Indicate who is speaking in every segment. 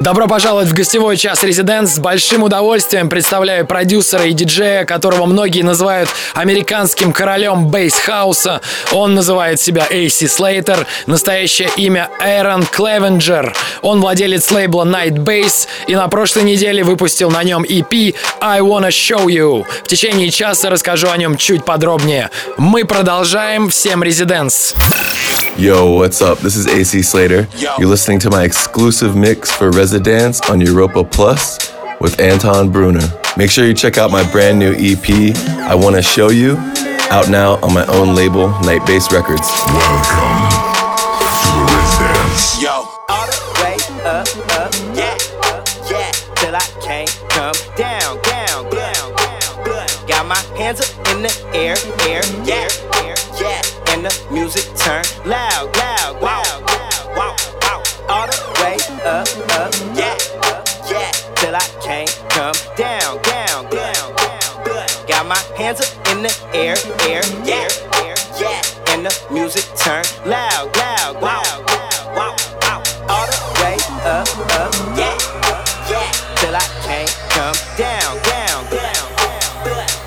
Speaker 1: Добро пожаловать в гостевой час Резиденс. С большим удовольствием представляю продюсера и диджея, которого многие называют американским королем бейс-хауса. Он называет себя AC Slater. Настоящее имя Эрон Клевенджер. Он владелец лейбла Night Bass и на прошлой неделе выпустил на нем EP I Wanna Show You. В течение часа расскажу о нем чуть подробнее. Мы продолжаем. Всем Резиденс.
Speaker 2: Yo, what's up? This is AC Slater. You're listening to my exclusive mix for Residence on Europa Plus with Anton Bruner. Make sure you check out my brand new EP, I Want to Show You, out now on my own label, Night Bass Records.
Speaker 3: Welcome to the Residence.
Speaker 4: Yo, all the way up, up, yeah, yeah, till I can't come down, down, down, down. Got my hands up in the air, air, yeah, air, yeah, and the music turn loud, loud, loud, my hands up in the air, air, yeah, air, yeah, and the music turn loud, loud, loud, loud, wow, wow. All the way up, up, yeah, yeah, till I can't come down, down, down.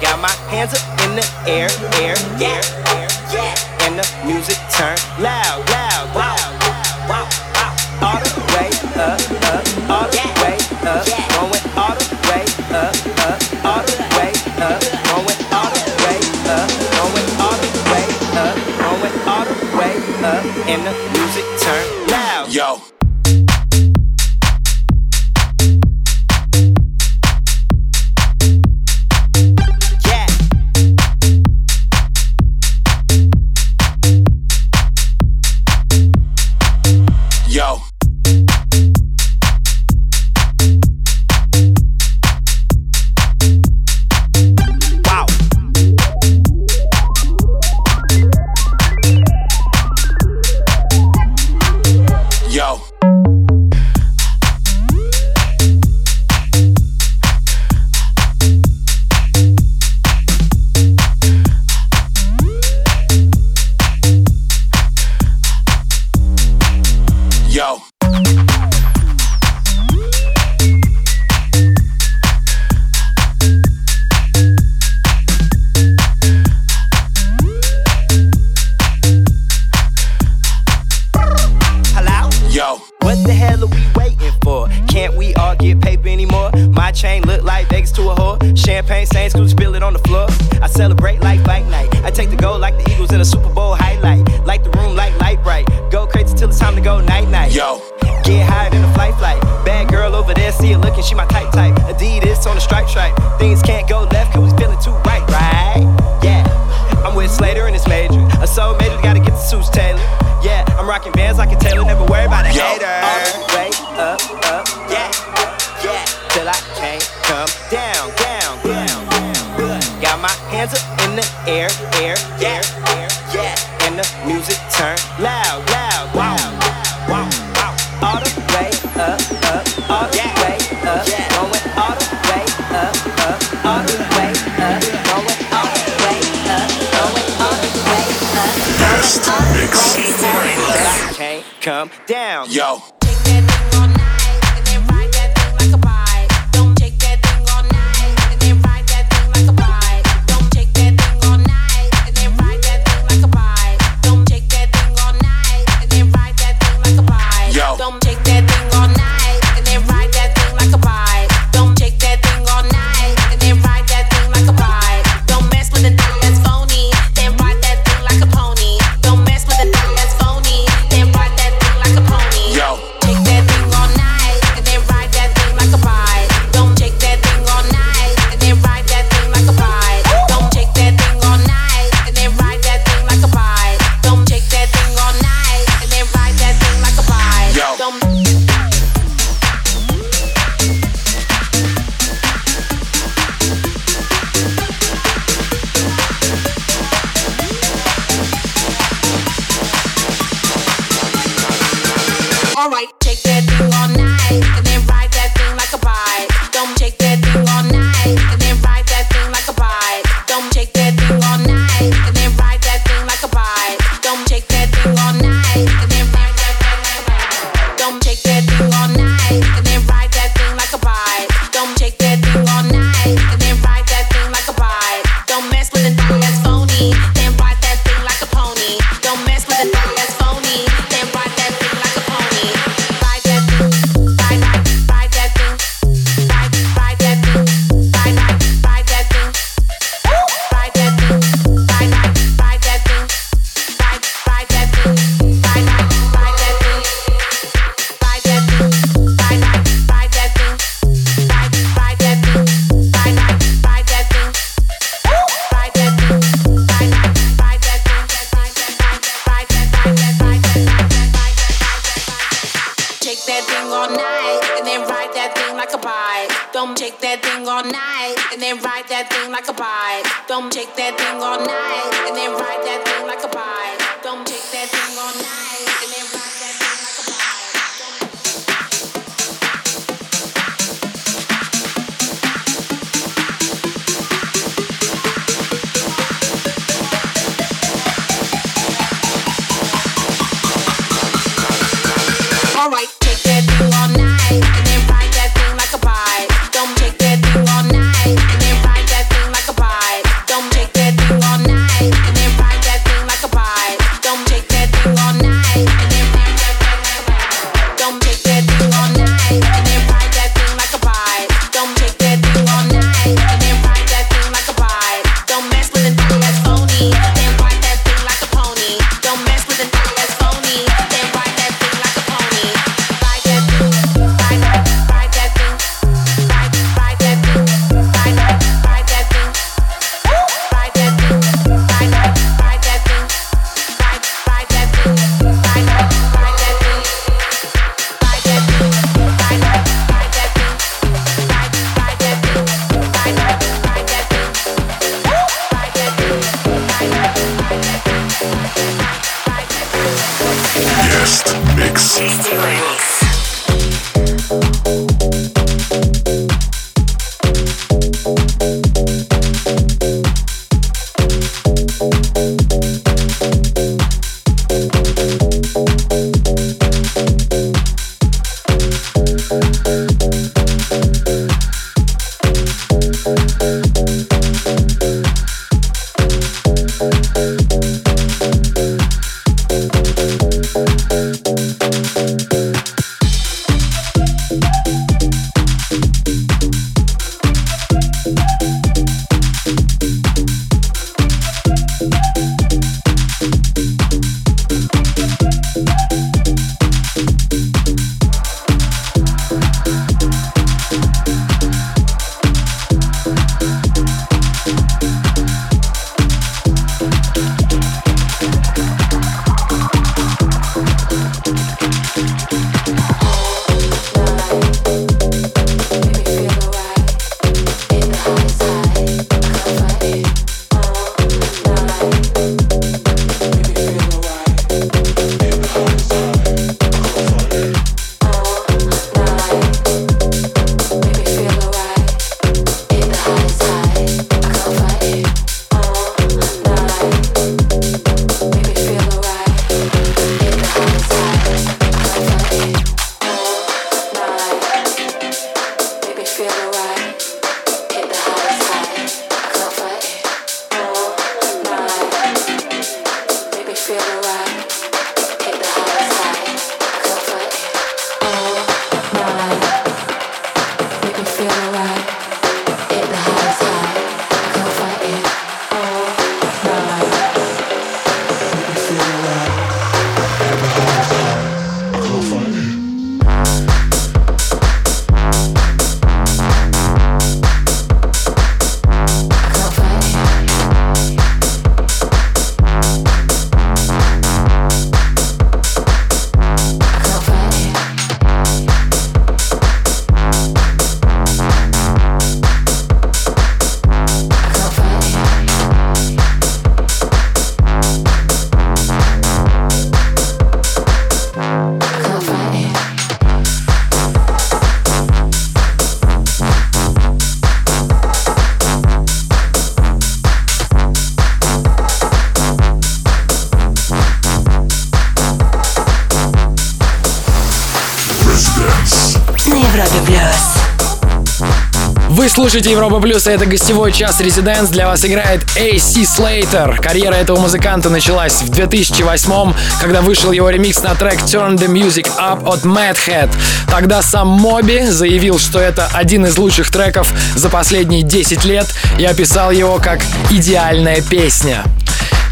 Speaker 4: Got my hands up in the air, air, yeah, air, yeah, and the music turn loud, loud, loud, Champagne stains, screw
Speaker 5: that thing all night and then ride that thing like a bike. Don't shake that thing all night and then ride that thing like a bike. Don't shake that thing all night and then ride that thing like a bike. Don't shake that thing all night and then
Speaker 1: слушаете Европа Плюс, и это гостевой час Резиденс. Для вас играет AC Slater. Карьера этого музыканта началась в 2008 когда вышел его ремикс на трек Turn the Music Up от Madhead. Тогда сам Моби заявил, что это один из лучших треков за последние 10 лет и описал его как идеальная песня.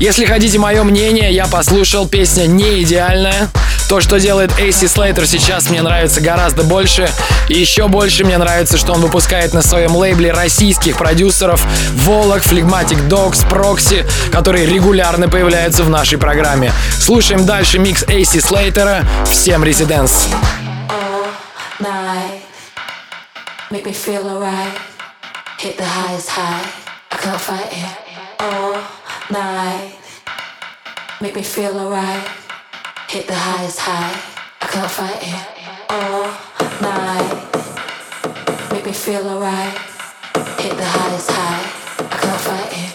Speaker 1: Если хотите мое мнение, я послушал, песня не идеальная. То, что делает AC Slater сейчас, мне нравится гораздо больше. И еще больше мне нравится, что он выпускает на своем лейбле российских продюсеров Волок, Флегматик Dogs, Proxy, которые регулярно появляются в нашей программе. Слушаем дальше микс AC Slater. Всем резиденс.
Speaker 6: Make me feel alright. Hit the highest high. I can't fight it. Oh. night. Make me feel alright. Hit the highest high. I can't fight it. All night. Make me feel alright. Hit the highest high. I can't fight it.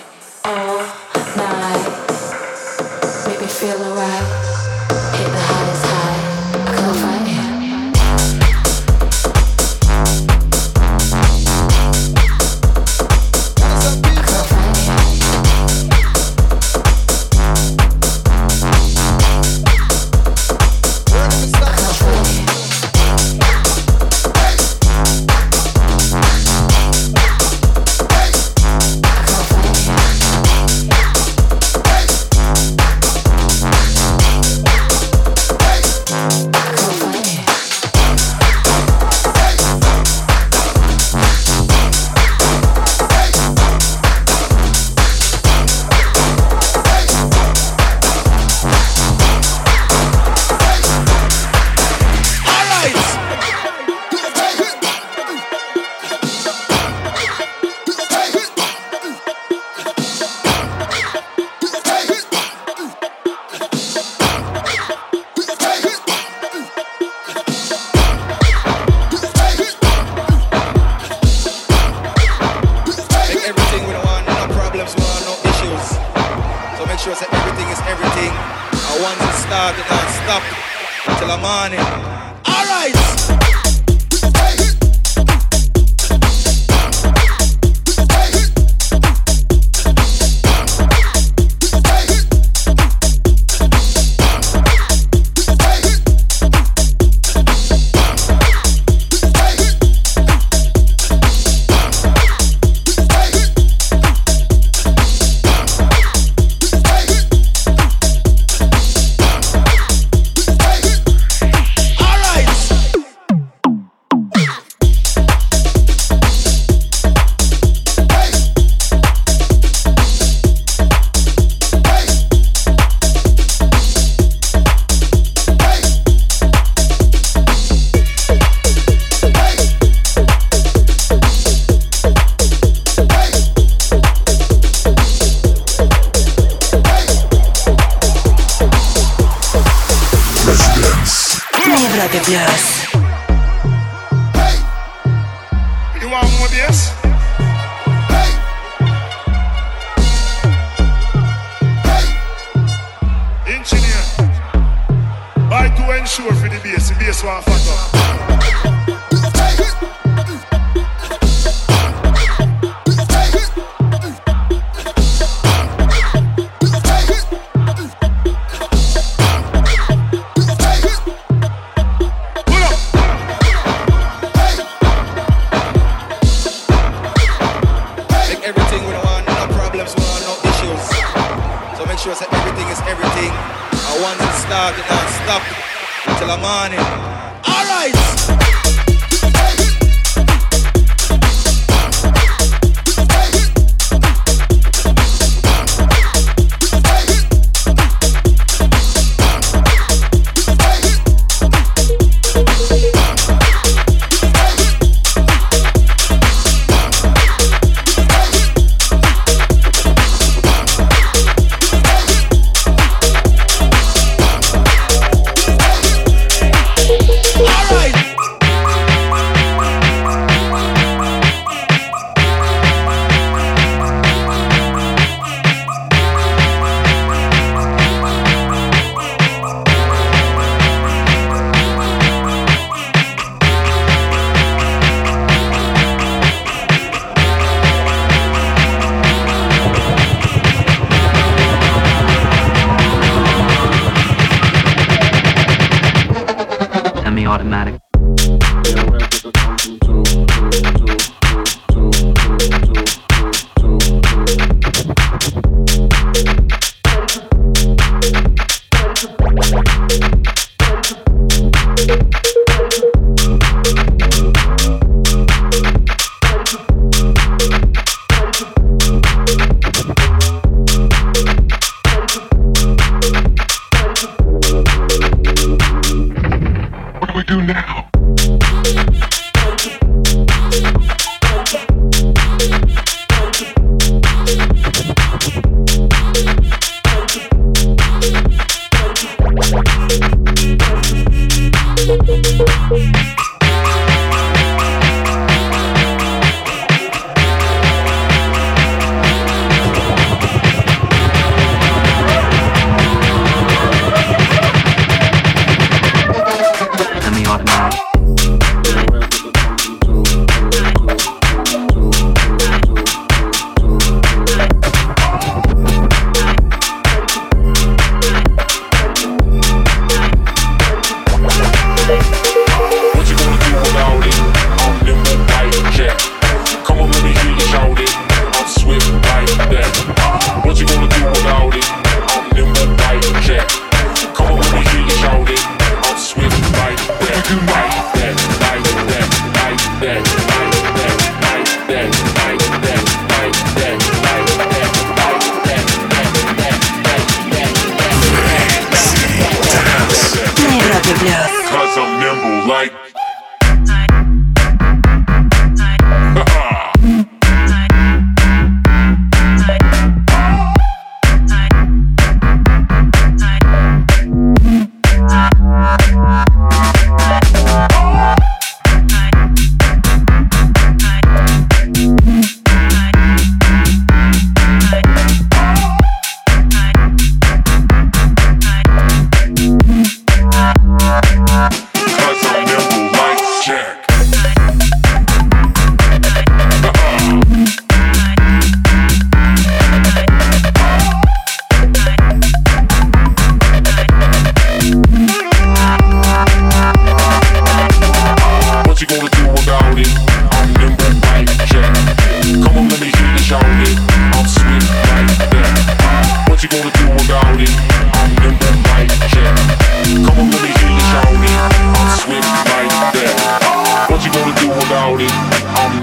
Speaker 7: Yes.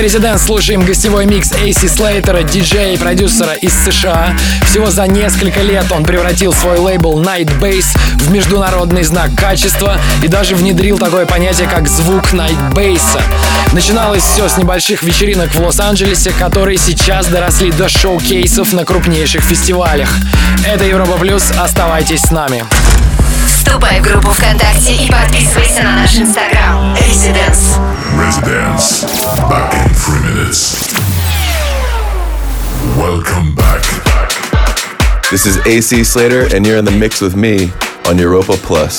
Speaker 1: Рекорд Резиденс слушаем гостевой микс Эйси Слейтера, диджея и продюсера из США. Всего за несколько лет он превратил свой лейбл Night Bass в международный знак качества и даже внедрил такое понятие, как звук Night Bass. Начиналось все с небольших вечеринок в Лос-Анджелесе, которые сейчас доросли до шоу-кейсов на крупнейших фестивалях. Это Европа Плюс, оставайтесь с нами.
Speaker 8: Вступай в группу ВКонтакте и подписывайся на наш инстаграм.
Speaker 3: Back in three minutes. Welcome back.
Speaker 2: This is AC Slater, and you're in the mix with me on Europa Plus.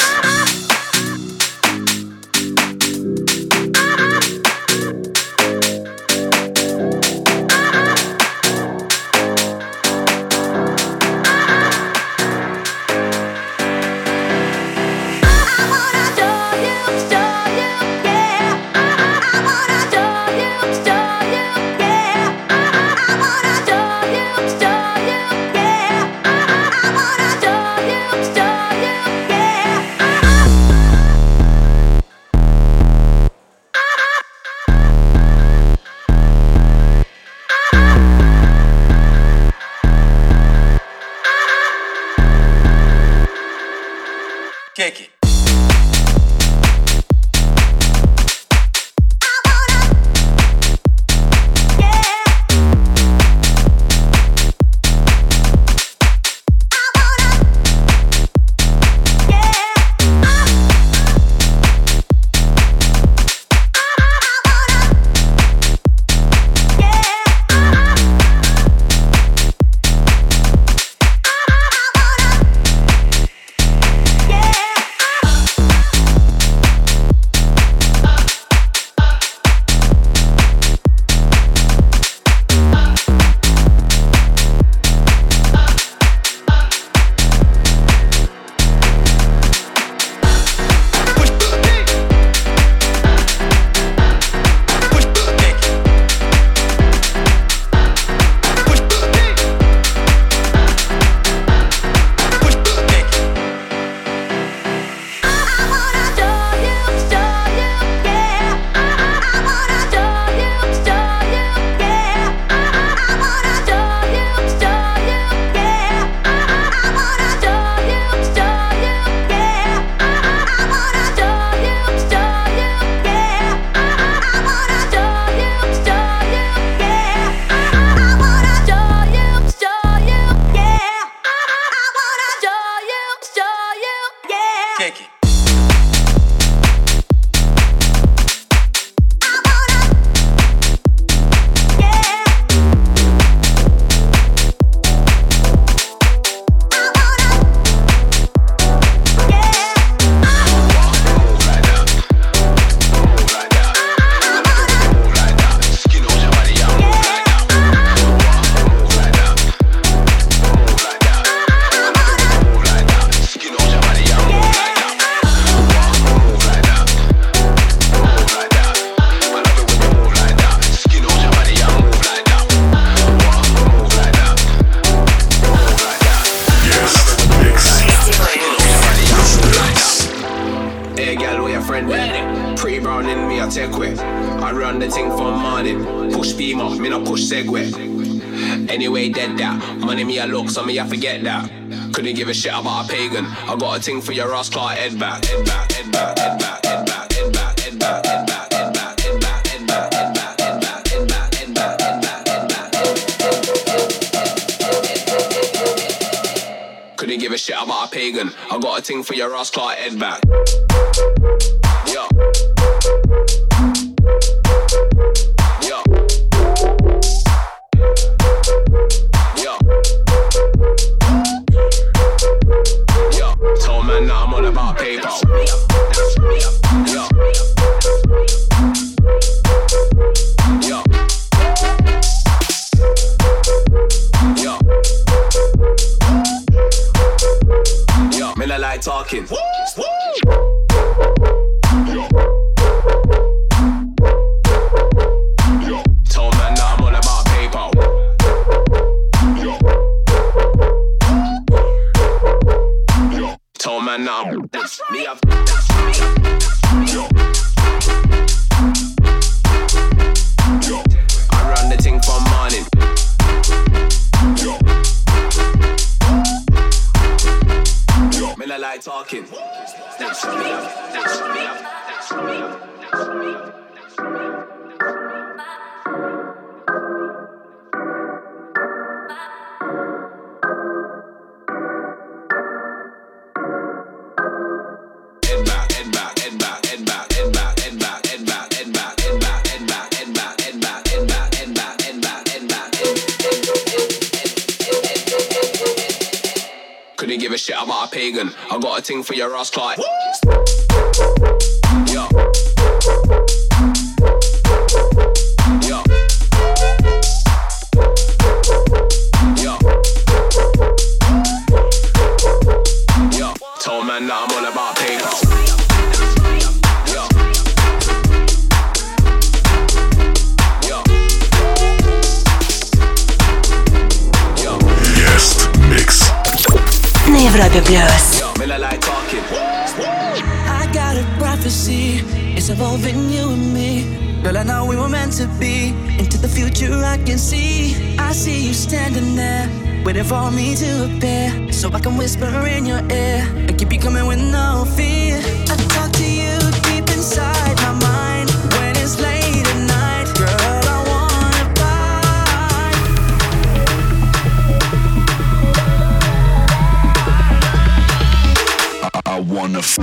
Speaker 9: take quick. I run the thing from morning. Push beam up, me no push Segway. Anyway, dead that. Money me a look, so me I forget that. Couldn't give a shit about a pagan. I got a thing for your ass, Clark, head back, head back, head back, head back, head back. Couldn't give a shit about a pagan. I got a thing for your ass, Clark, head back. girl I like talking. That's me. That's me. That's me. That's me. That's me. That's me. give a shit about a pagan. I got a thing for your ass,
Speaker 8: Clyde. Плюс.
Speaker 10: I got a prophecy, it's evolving you and me. Girl, I know we were meant to be. Into the future, I can see. I see you standing there, waiting for me to appear. So I can whisper in your ear and keep you coming with no fear.
Speaker 3: F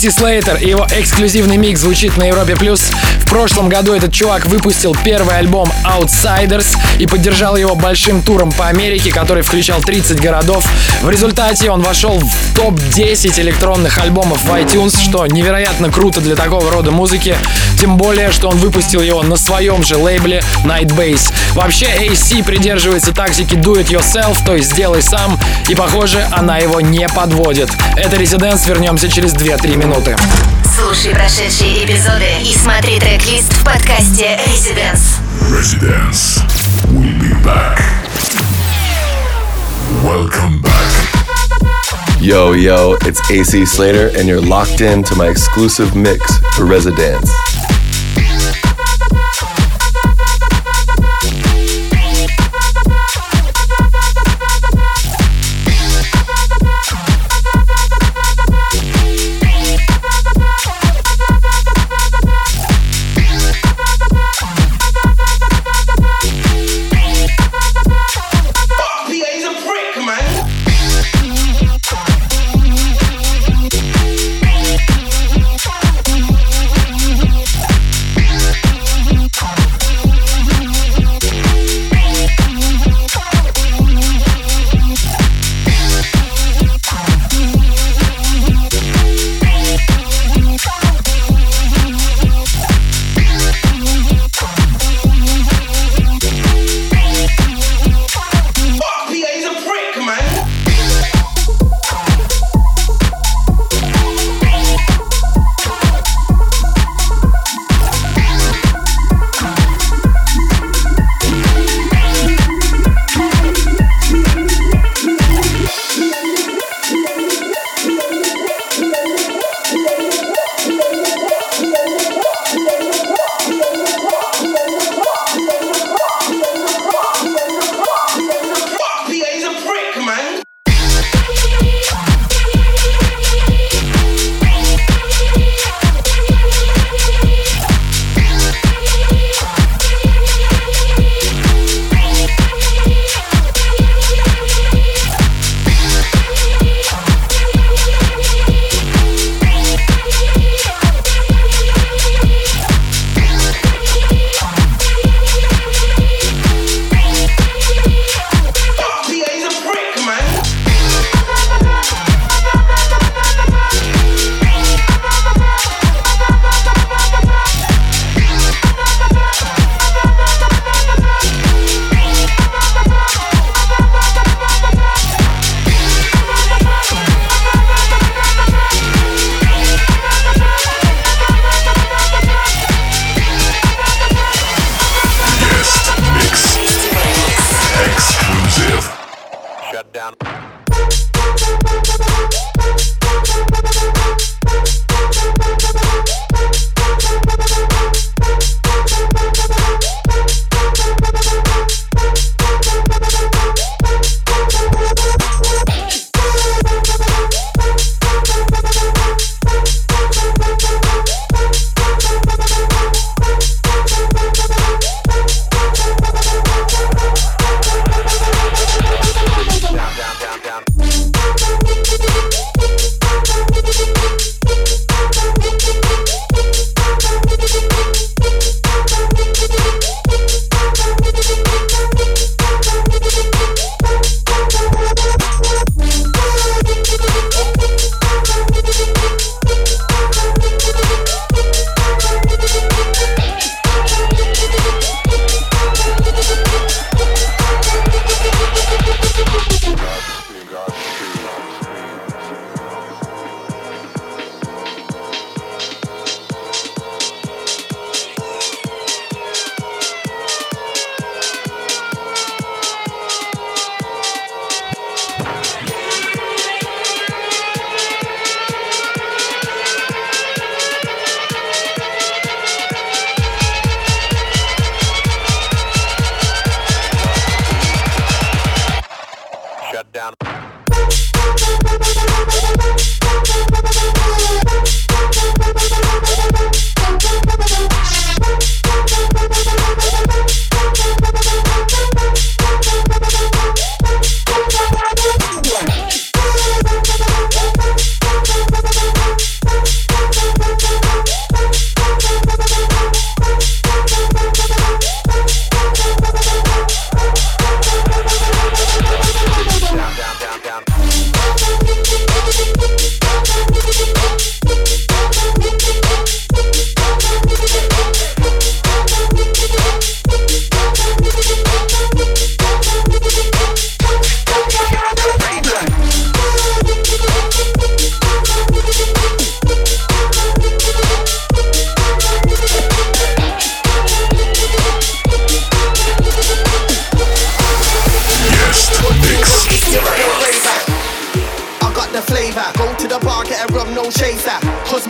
Speaker 1: AC Slater и его эксклюзивный микс звучит на Европе+. плюс. В прошлом году этот чувак выпустил первый альбом Outsiders и поддержал его большим туром по Америке, который включал 30 городов. В результате он вошел в топ-10 электронных альбомов в iTunes, что невероятно круто для такого рода музыки. Тем более, что он выпустил его на своем же лейбле Night Base. Вообще, AC придерживается тактики do it yourself, то есть сделай сам, и похоже, она его не подводит. Это Residents, вернемся через 2-3 минуты.
Speaker 8: Слушай прошедшие эпизоды и смотри трек-лист в подкасте Residence.
Speaker 3: Residence. We'll be back. Welcome back.
Speaker 2: Yo, yo, it's AC Slater, and you're locked in to my exclusive mix for Residence.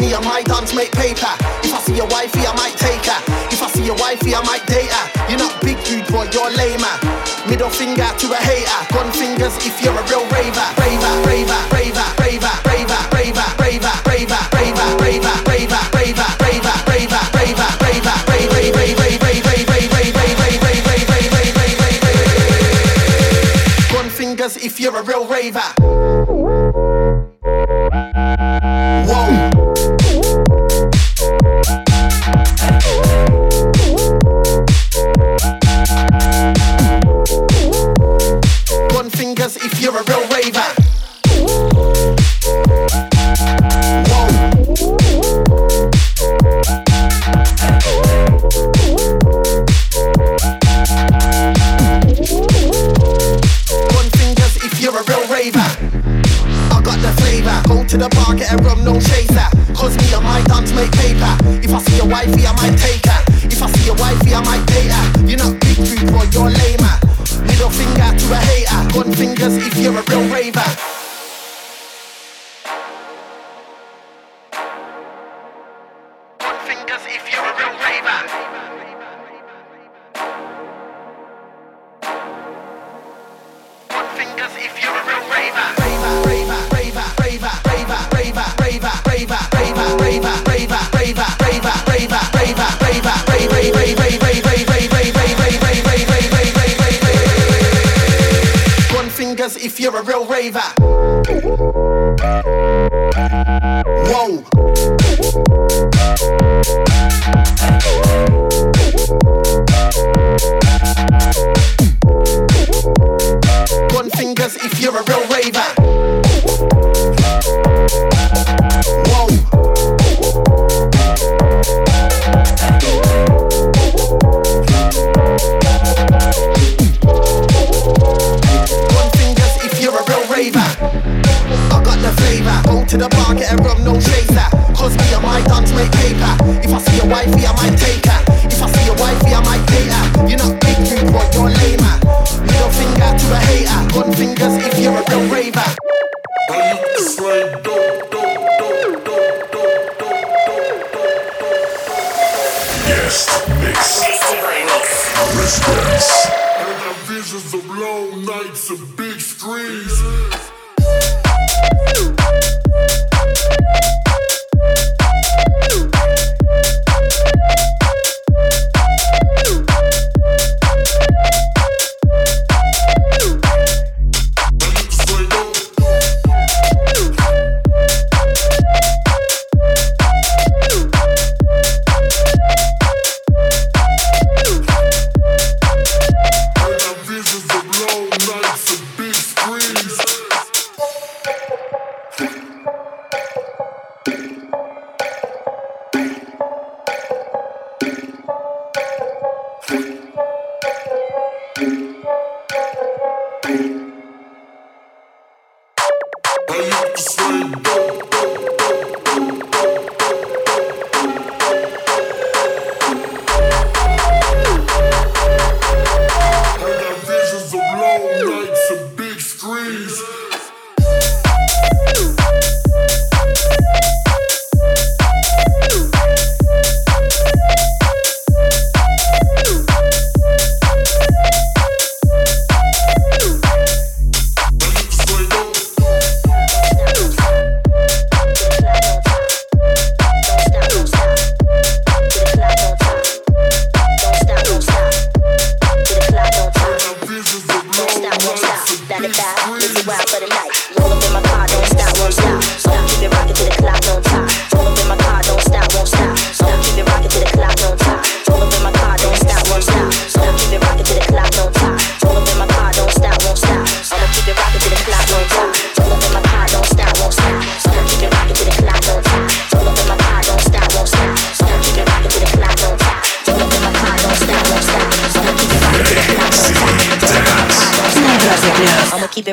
Speaker 11: Me and my dance make paper. If I see a wifey, I might take her. If I see a wifey, I might date her. You're not big dude, boy, you're lamer. Middle finger to a hater. Gun fingers if you're a real raver. Raver, raver, raver, raver, raver, raver, raver, raver, raver, raver, raver, raver, raver, raver, raver, raver, raver, Gun fingers if you're a real raver. If you're a real raver, one thing, if you're a real raver. Fingers if you're a real raver. Whoa. Gun fingers if you're a real raver. To the bar, get a rum, no chaser. Cause me and my dance make paper. If I see a wifey, I might take her. If I see a wifey, I might date her. You're not big dude, boy, you're lamer. Middle finger to a hater. Gun fingers if you're a real raver.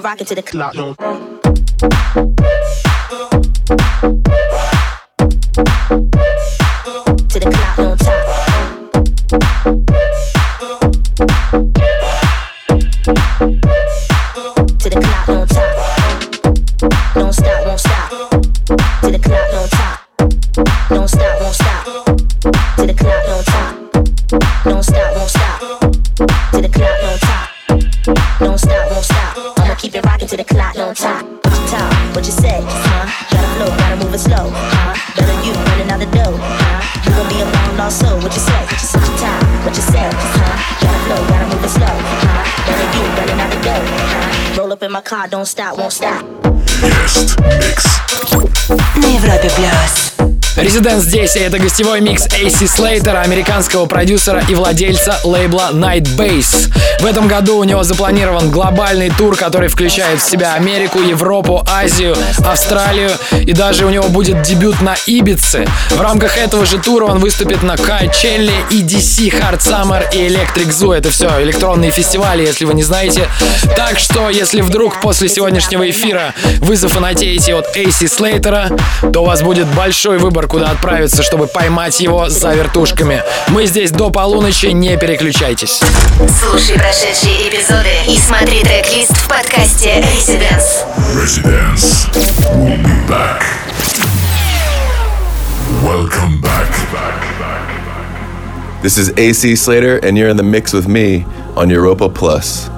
Speaker 12: rocking to the clock. don't stop, won't stop.
Speaker 8: На Европе плюс.
Speaker 1: Резидент здесь, и это гостевой микс AC Слейтера, американского продюсера и владельца лейбла Night Base. В этом году у него запланирован глобальный тур, который включает в себя Америку, Европу, Азию, Австралию, и даже у него будет дебют на Ибице. В рамках этого же тура он выступит на Кайчелле, EDC, Hard Summer и Electric Zoo. Это все электронные фестивали, если вы не знаете. Так что, если вдруг после сегодняшнего эфира вы зафанатеете от AC Слейтера, то у вас будет большой выбор, куда отправиться, чтобы поймать его за вертушками. Мы здесь до полуночи, не переключайтесь.
Speaker 8: Слушай прошедшие эпизоды и смотри трек-лист в подкасте Residence.
Speaker 3: Residence. We'll be back. Welcome back.
Speaker 2: This is AC Slater, and you're in the mix with me on Europa Plus.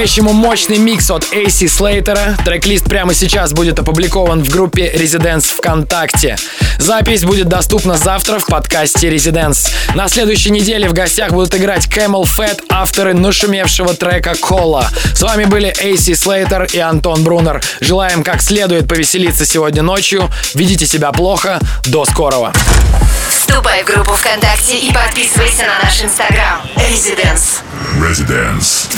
Speaker 1: По-настоящему мощный микс от AC Слейтера. Трек-лист прямо сейчас будет опубликован в группе Residents ВКонтакте. Запись будет доступна завтра в подкасте Residents. На следующей неделе в гостях будут играть Camel Fat, авторы нашумевшего трека Кола. С вами были AC Слейтер и Антон Брунер. Желаем как следует повеселиться сегодня ночью. Ведите себя плохо. До скорого.
Speaker 8: Вступай в группу ВКонтакте и подписывайся на наш инстаграм. Residence.
Speaker 3: Residence.